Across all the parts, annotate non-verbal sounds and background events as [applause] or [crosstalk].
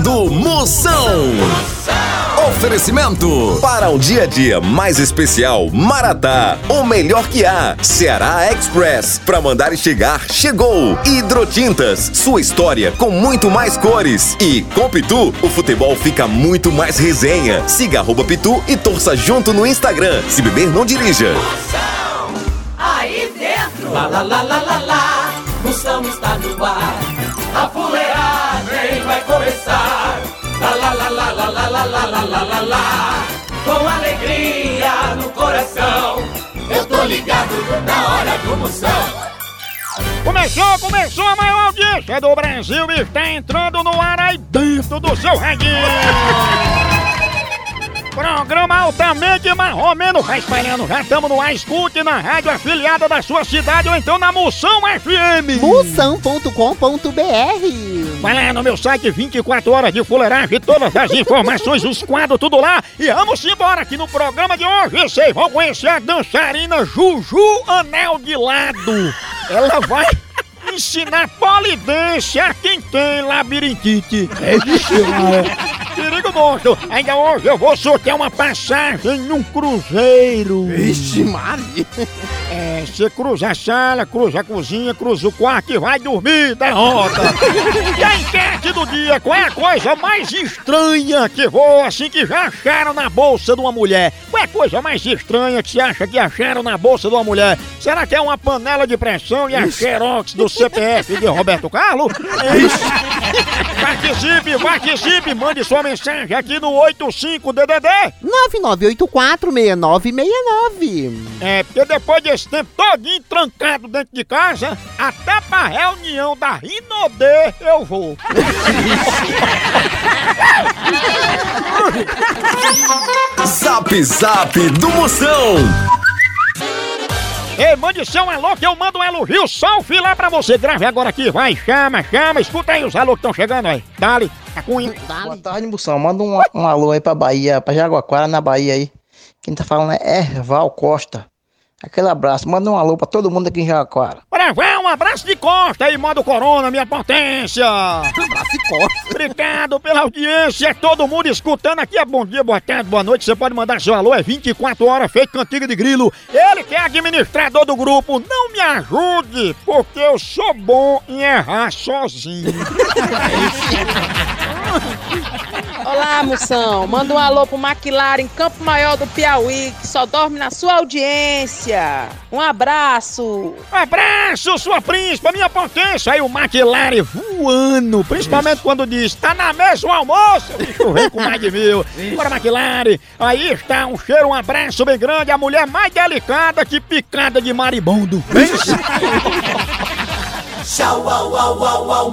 do Moção. Oferecimento para um dia a dia mais especial, Maratá, o melhor que há. Ceará Express, para mandar e chegar, chegou. Hidrotintas, sua história com muito mais cores. E com Pitu, o futebol fica muito mais resenha. Siga arroba Pitu e torça junto no Instagram. Se beber, não dirija. Aí dentro, lá lá lá lá lá lá, Moção está no ar. A fuleagem vai começar. Lá lá lá lá lá lá lá lá lá lá lá. Com alegria no coração, eu tô ligado na hora do Moção. Começou, começou a maior audiência do Brasil e está entrando no ar aí dentro do seu radinho. Programa altamente marromeno espalhando. Já estamos no ar, escute na rádio afiliada da sua cidade ou então na Moção FM. Moção.com.br Vai lá no meu site 24 horas de fuleiragem, todas as informações, os quadros, tudo lá. E vamos embora aqui no programa de hoje. Vocês vão conhecer a dançarina Juju Anel de Lado. Ela vai ensinar polidência a quem tem labirintite. É Perigo monstro. Ainda hoje eu vou sortear uma passagem num cruzeiro. Vixe Maria É, você cruza a sala, cruza a cozinha, cruza o quarto e vai dormir, derrota. [laughs] e a enquete do dia, qual é a coisa mais estranha que voa assim que já acharam na bolsa de uma mulher? Qual é a coisa mais estranha que você acha que acharam na bolsa de uma mulher? Será que é uma panela de pressão e a xerox do CPF de Roberto Carlos? participe, participe, mande sua mensagem aqui no 85DDD. 99846969 É, porque depois desse tempo todinho trancado dentro de casa, até pra reunião da Rinodê eu vou. Zap Zap do Moção. Ei, mande seu alô que eu mando um elogio só o filé pra você. Grave agora aqui, vai, chama, chama. Escuta aí os alô que estão chegando aí. Dali, a cunha. Boa tarde, Moção. Manda um, um alô aí pra Bahia, pra Jaguaquara, na Bahia aí. Quem tá falando é Erval Costa. Aquele abraço. Manda um alô pra todo mundo aqui em Jaguaquara. Bora, vai, um abraço de costa aí, modo corona, minha potência. Abraço e costa. Obrigado pela audiência, todo mundo escutando aqui. É bom dia, boa tarde, boa noite. Você pode mandar seu alô, é 24 horas, feito cantiga de grilo. Ele que é administrador do grupo, não me ajude, porque eu sou bom em errar sozinho. [laughs] Olá, moção. Manda um alô pro Maquilar em Campo Maior do Piauí, que só dorme na sua audiência. Um abraço. Abraço, sua príncipa, minha potência. Aí o McLaren voando, principalmente quando diz, tá na mesa o almoço. O bicho vem com mais de mil. [laughs] Bora, McLaren. Aí está um cheiro, um abraço bem grande. A mulher mais delicada que picada de maribondo. Tchau, au, au, au, au,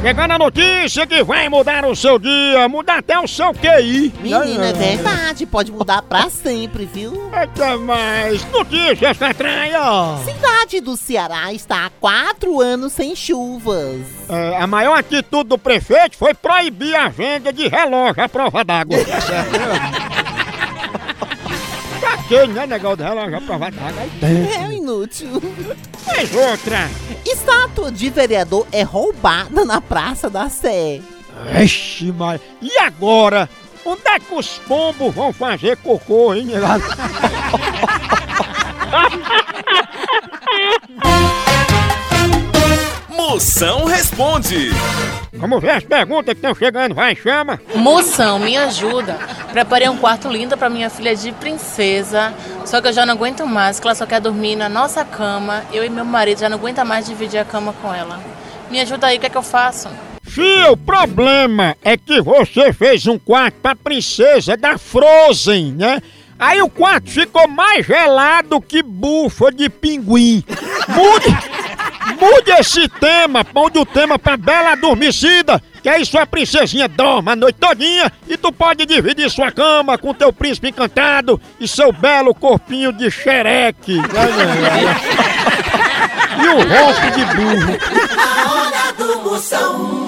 Chegando a notícia que vai mudar o seu dia, mudar até o seu QI. Menina, é verdade, pode mudar pra sempre, viu? Até mais. Notícias da traia. Cidade do Ceará está há quatro anos sem chuvas. É, a maior atitude do prefeito foi proibir a venda de relógio à prova d'água. [laughs] Certo, né? que, né, negócio do relógio aprovado água aí dentro. É inútil. Mas outra. Estátua de vereador é roubada na Praça da Sé. Vixe, mas e agora? Onde é que os pombos vão fazer cocô, hein? [laughs] Moção responde. Vamos ver as perguntas que estão chegando, vai, chama. Moção, me ajuda. Preparei um quarto lindo pra minha filha de princesa. Só que eu já não aguento mais, que ela só quer dormir na nossa cama. Eu e meu marido já não aguenta mais dividir a cama com ela. Me ajuda aí, o que é que eu faço? Fia, o problema é que você fez um quarto pra princesa da Frozen, né? Aí o quarto ficou mais gelado que bufa de pinguim. Mude, mude esse tema, ponde o tema pra Bela Adormecida, que aí sua princesinha dorme a noite todinha e tu pode dividir sua cama com teu príncipe encantado e seu belo corpinho de xereque. [laughs] e o ronco de burro. A hora do Moção.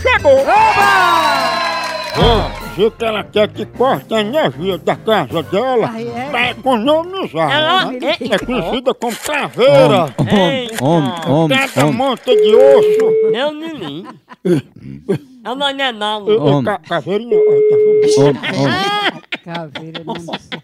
chegou! Oba! Dizer que ela quer que corte a energia da casa dela pra economizar. né? É conhecida como caveira. Homem, homem, Cada homem. monta de osso. Meu neném. É uma nenão. E- e Homem. ca- Caveirinha. ó, tá vendo? Homem, [laughs] homem. Caveira, não sei.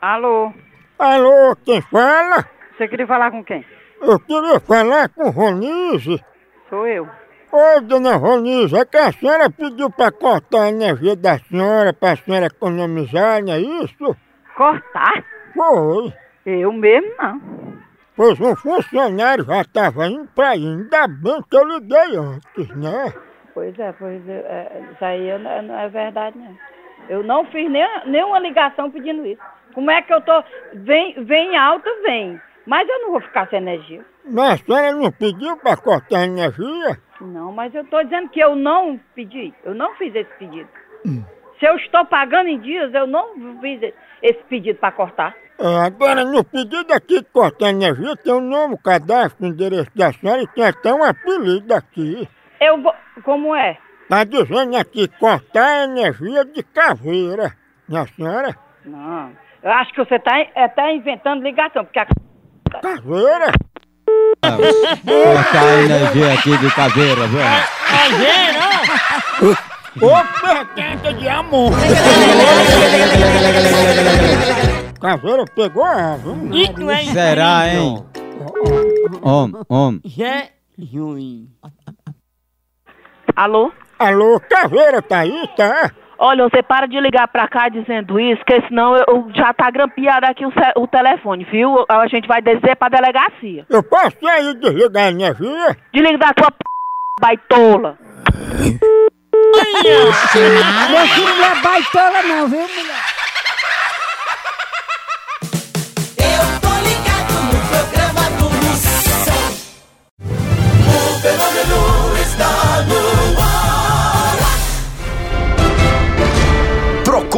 Alô, Alô, quem fala? você queria falar com quem? Eu queria falar com Ronise. Sou eu. Ô, dona Ronise, é que a senhora pediu pra cortar a energia da senhora, pra senhora economizar, não é isso? Cortar? Foi. Eu mesmo não. Pois um funcionário já estava indo pra aí, ainda bem que eu liguei antes, né? Pois é, pois é, é, isso aí eu não, não é verdade não. Eu não fiz nem, nenhuma ligação pedindo isso. Como é que eu tô. Vem, vem alta, vem. Mas eu não vou ficar sem energia. Mas a senhora não pediu pra cortar a energia? Não, mas eu tô dizendo que eu não pedi. Eu não fiz esse pedido. Se eu estou pagando em dias, eu não fiz esse pedido para cortar. É, agora, no pedido aqui de cortar a energia, tem o nome, o cadastro, o endereço da senhora e tem até um apelido aqui. Eu vou. Como é? Tá dizendo aqui, cortar a energia de caveira. Minha senhora? Não. Eu acho que você está tá inventando ligação, porque a Caveira? Cortar a energia aqui de caveira, viu? Ô, pertenta de amor! Caveira pegou a, viu? É Será, hein? Homem, homem. É ruim. Alô? Alô, Caveira tá aí, tá? Olha, você para de ligar pra cá dizendo isso, que senão eu, eu já tá grampeado aqui o, o telefone, viu? A gente vai descer pra delegacia. Eu posso aí desligar a energia? Desliga da tua p... baitola. Meu filho não é baitola não, viu, mulher? Eu tô ligado no programa do Moção. O fenômeno está no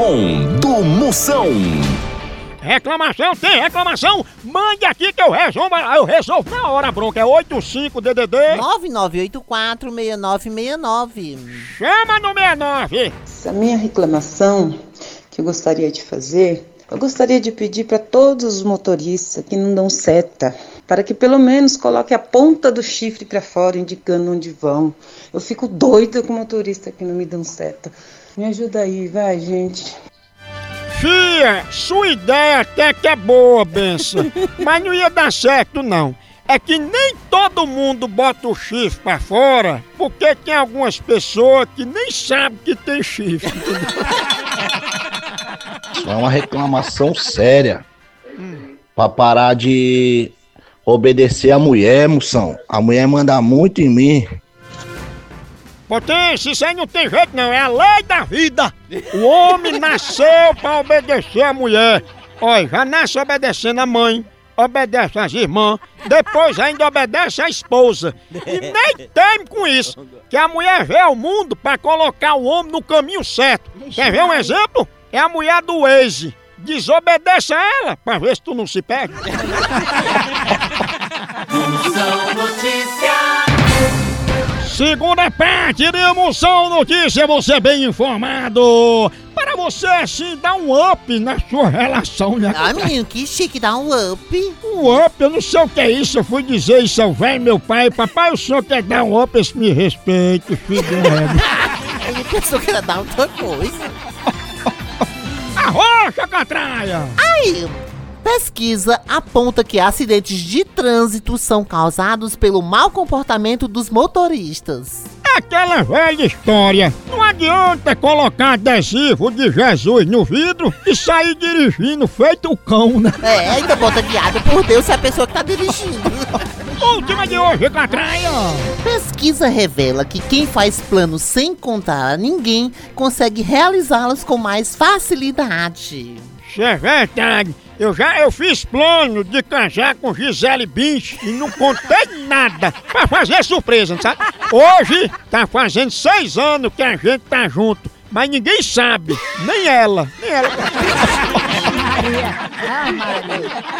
Procon do Moção. Reclamação, tem reclamação? Mande aqui que eu resolvo, eu resolvo na hora, bronca. É 85DDD. 99846969. Chama no 69. A minha reclamação que eu gostaria de fazer, eu gostaria de pedir para todos os motoristas que não dão seta, para que pelo menos coloque a ponta do chifre para fora, indicando onde vão. Eu fico doida com motorista que não me dão seta. Me ajuda aí, vai, gente. Fia, sua ideia até que é boa, benção. [laughs] mas não ia dar certo, não. É que nem todo mundo bota o chifre pra fora, porque tem algumas pessoas que nem sabem que tem chifre. É uma reclamação séria. Pra parar de obedecer a mulher, moção. A mulher manda muito em mim. Potência, isso aí não tem jeito não, é a lei da vida. O homem [laughs] nasceu pra obedecer a mulher. Olha, já nasce obedecendo a mãe, obedece às irmãs, depois ainda obedece à esposa. E [laughs] nem teme com isso, que a mulher vê ao mundo pra colocar o homem no caminho certo. Quer ver um exemplo? É a mulher do Waze. Desobedece a ela pra ver se tu não se perde. [laughs] Segunda parte de Emoção Notícia, você bem informado. Para você, assim, dar um up na sua relação, né? Ah, menino, que chique, dá um up. Um up, eu não sei o que é isso. Eu fui dizer isso ao velho meu pai. Papai, o senhor quer dar um up, esse me respeite, filho do. [laughs] Ele pensou que ia dar outra coisa. [laughs] Arrocha, catraia! Aí, pesquisa aponta que acidentes de trânsito são causados pelo mau comportamento dos motoristas. Aquela velha história. Não adianta colocar adesivo de Jesus no vidro e sair dirigindo feito o cão, né? É, ainda bota guiado por Deus se é a pessoa que tá dirigindo. [laughs] Última de hoje, catraia! Pesquisa revela que quem faz planos sem contar a ninguém consegue realizá-los com mais facilidade. Isso é verdade. Eu já eu fiz plano de casar com Gisele Bündchen e não contei nada pra fazer surpresa, não sabe? Hoje tá fazendo seis anos que a gente tá junto, mas ninguém sabe, nem ela, nem ela.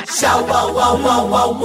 Tchau, au, au, au, au,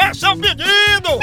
seu pedido.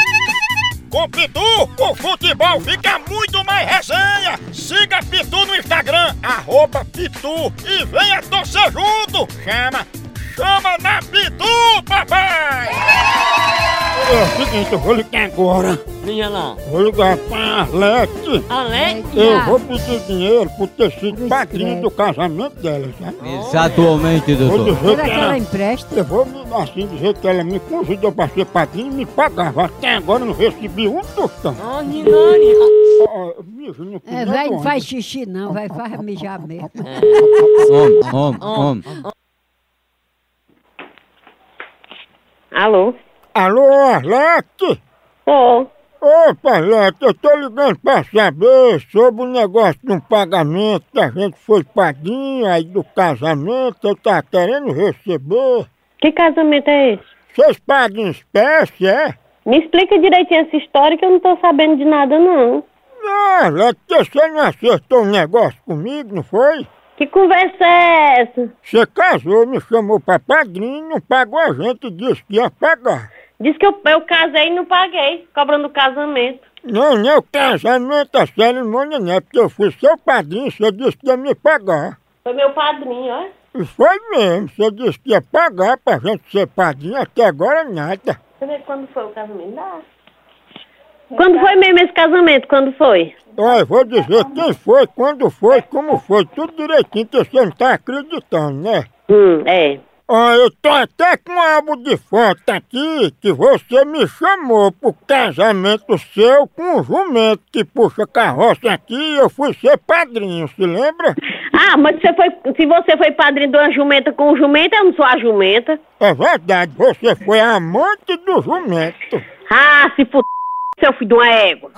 Com Pitu, o futebol fica muito mais resenha. Siga Pitu no Instagram, arroba Pitu e venha torcer junto. Chama, chama na Pitu, papai! É o seguinte, eu vou ligar agora. Liga lá. Vou ligar pra Alex. Alex? Eu vou pedir dinheiro por ter sido padrinho do casamento dela, sabe? Exatamente, Vou doutor. dizer Será que ela empresta? Eu vou assim dizer que ela me convidou pra ser padrinho e me pagava. Até agora eu não recebi um tostão. Oh. Ó, mijo no É, vai, não faz xixi não, vai faz mijar mesmo. Homem, homem, homem. Alô? Alô, Arlete? Ô, Opa, Arlete, eu tô ligando pra saber sobre o negócio de um pagamento que a gente foi padrinho aí do casamento, eu tá querendo receber. que casamento é esse? Vocês pagam em espécie, é? Me explica direitinho essa história que eu não tô sabendo de nada, não. Não, Arlete, você não acertou um negócio comigo, não foi? Que conversa é essa? Você casou, me chamou pra padrinho, não pagou a gente e disse que ia pagar. Diz que eu, eu casei e não paguei, cobrando o casamento. Não, não é o casamento, a cerimônia não é, porque eu fui seu padrinho, você disse que ia me pagar. Foi meu padrinho, ó. E foi mesmo, você disse que ia pagar pra gente ser padrinho, até agora nada. Ver quando foi o casamento. Dá. Quando foi mesmo esse casamento? Quando foi? Olha, vou dizer quem foi, quando foi, como foi, tudo direitinho, que você não tá acreditando, né? Hum, é. Olha, eu tô até com um álbum de foto aqui que você me chamou pro casamento seu com um jumento que puxa carroça aqui e eu fui ser padrinho, se lembra? Ah, mas você foi, se você foi padrinho de uma jumenta com um jumento, eu não sou a jumenta. É verdade, você foi amante do jumento. Ah, se f... seu filho de uma égua.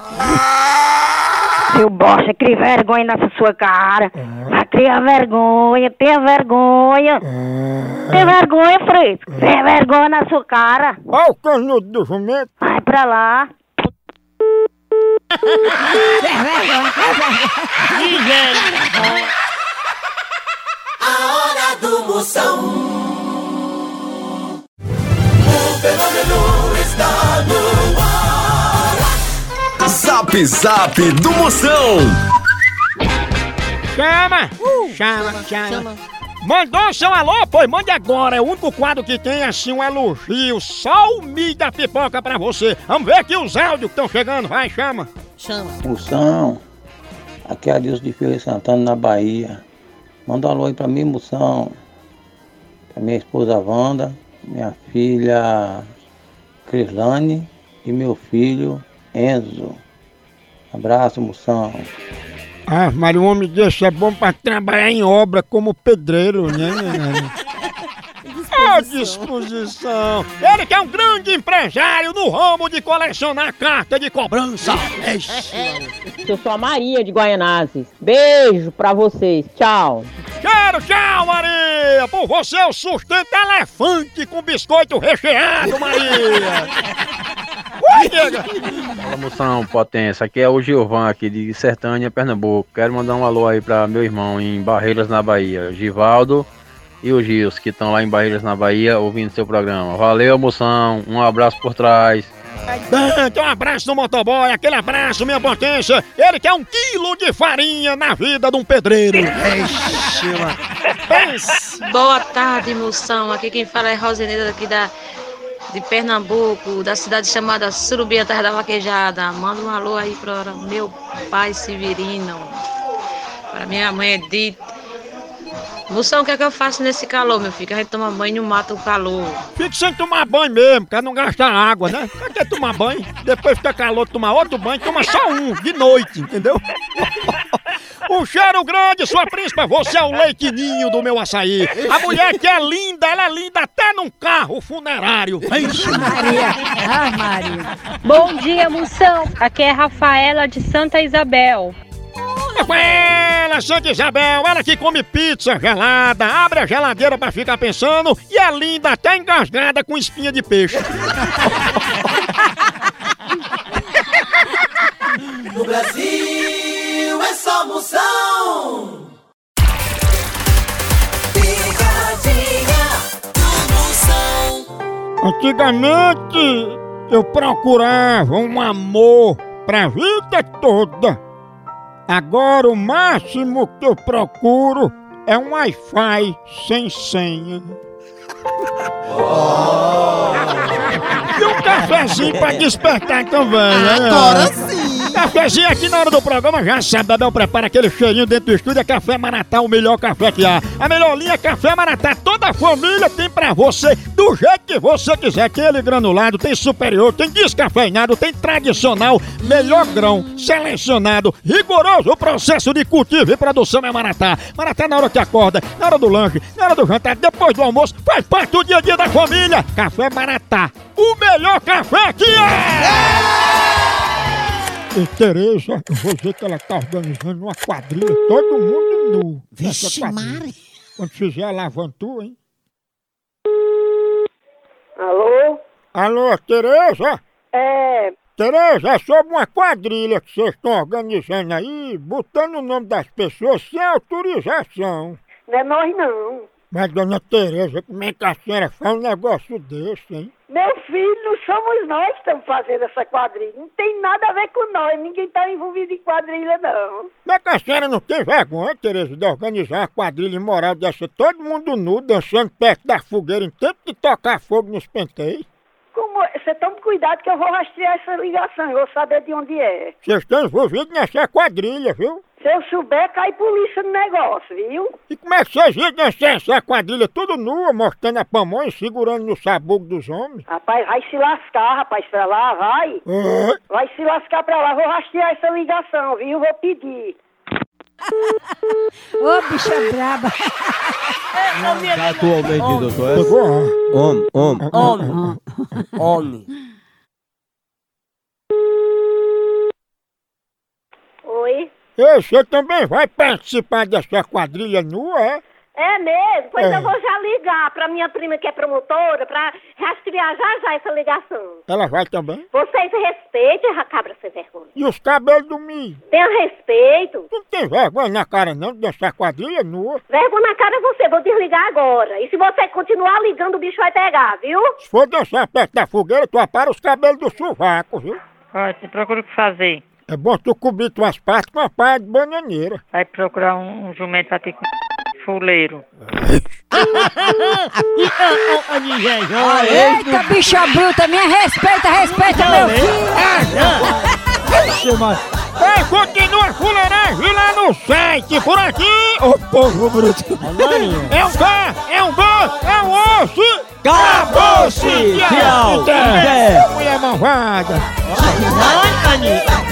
Seu bosta, cria vergonha nessa sua cara. Vai criar vergonha, tenha vergonha. Tenha vergonha, fresco. Tenha vergonha na sua cara. Olha o canudo do jumento. Vai pra lá. [laughs] A hora do Moção. Zap Zap do Moção. Chama! chama, chama. Mandou seu alô? Pois mande agora. É o único quadro que tem assim um elogio. Só o Mi da pipoca pra você. Vamos ver aqui os áudios que estão chegando. Vai, chama. Chama. Moção, aqui é Adilson de Feira de Santana, na Bahia. Manda um alô aí pra mim, Moção. Pra minha esposa Wanda, minha filha Crislane e meu filho Enzo. Abraço, Moção. Ah, mas um homem desse é bom pra trabalhar em obra como pedreiro, né? À disposição. Ele que é um grande empresário no ramo de colecionar carta de cobrança. [laughs] Eu sou a Maria de Guaianazes. Beijo pra vocês. Tchau. Quero tchau, Maria! Por você eu sustento elefante com biscoito recheado, Maria! [laughs] Fala moção, potência. Aqui é o Gilvan aqui de Sertânia, Pernambuco. Quero mandar um alô aí pra meu irmão em Barreiras na Bahia, Givaldo e o Gils, que estão lá em Barreiras na Bahia ouvindo seu programa. Valeu, moção. Um abraço por trás. Então, um abraço no motoboy, aquele abraço, minha potência. Ele quer um quilo de farinha na vida de um pedreiro. Ixi. Boa tarde, moção. Aqui quem fala é Roseneida daqui da, de Pernambuco, da cidade chamada Surubim, terra da vaquejada. Manda um alô aí para meu pai Severino, para minha mãe Edith. Moção, o que é que eu faço nesse calor, meu filho? A gente toma banho e não mata o calor. Fique sem tomar banho mesmo, pra não gastar água, né? Pra que tomar banho? Depois fica calor, tomar outro banho, toma só um, de noite, entendeu? [laughs] Um cheiro grande, sua príncipa, você é o leitinho do meu açaí. A mulher que é linda, ela é linda até num carro funerário. Ixi, Maria. Ah, Maria. Bom dia, moção. Aqui é Rafaela de Santa Isabel. Rafaela, Santa Isabel, ela que come pizza gelada, abre a geladeira pra ficar pensando e é linda até engasgada com espinha de peixe. [laughs] No Brasil é só moção. Picadinha do moção. Antigamente eu procurava um amor pra vida toda. Agora o máximo que eu procuro é um Wi-Fi sem senha. [laughs] E um cafezinho pra despertar também, né? Agora sim. Cafezinho aqui na hora do programa, já sabe, Abel prepara aquele cheirinho dentro do estúdio, é Café Maratá, o melhor café que há. A melhor linha é Café Maratá, toda a família tem pra você, do jeito que você quiser. Tem ele granulado, tem superior, tem descafeinado, tem tradicional, melhor grão, selecionado, rigoroso o processo de cultivo e produção é Maratá. Maratá na hora que acorda, na hora do lanche, na hora do jantar, depois do almoço, faz parte do dia a dia da família. Café Maratá, o melhor café que é! E Tereza, eu vou dizer que ela tá organizando uma quadrilha, todo mundo nu. nessa Vixe, quadrilha. Mari. Quando fizer a lavantua, hein? Alô? Alô, Tereza? É, Tereza, é sobre uma quadrilha que vocês estão organizando aí, botando o nome das pessoas sem autorização. não é nós não. Mas, dona Tereza, como é que a senhora faz um negócio desse, hein? Meu filho, não somos nós que estamos fazendo essa quadrilha. Não tem nada a ver com nós. Ninguém está envolvido em quadrilha, não. Como é que a senhora não tem vergonha, Tereza, de organizar uma quadrilha imoral dessa, todo mundo nu, dançando perto da fogueira, em tempo de tocar fogo nos penteios? Como... é? Você tome cuidado que eu vou rastrear essa ligação. Eu vou saber de onde é. Vocês estão envolvidos nessa quadrilha, viu? Se eu souber, cai polícia no negócio, viu? E como é que vocês iam dançar essa quadrilha tudo nua, mostrando a pamonha e segurando no sabugo dos homens? Rapaz, vai se lascar, rapaz, pra lá, vai. Oi? Vai se lascar pra lá. Vou rastrear essa ligação, viu? Vou pedir. Ô, oh, bicha braba. Atualmente, tá doutor. É? Homem, homem. Homem. Homem. Oi? Ei, você também vai participar dessa quadrilha nua, é? É mesmo? Pois É. eu vou já ligar pra minha prima que é promotora pra rastrear já já essa ligação. Ela vai também? Vocês respeitem a cabra sem vergonha. E os cabelos do milho? Tenha respeito. Tu não tem vergonha na cara não de dançar quadrilha nua? Vergonha na cara é você, vou desligar agora. E se você continuar ligando, o bicho vai pegar, viu? Se for dançar perto da fogueira, tu apara os cabelos do sovaco, viu? Olha, você procura o que fazer. É bom tu cobrir tuas partes com uma palha de bananeira. Vai procurar um, um jumento pra com fuleiro. Eita, bicha bruta, me respeita, respeita meu filho. Ei, continua fuleiragem lá no site, por aqui, ô povo bruto. É um K, é um B, é um osso. Acabou-se! Tchau! Mulher malvada. Ai, Aninha.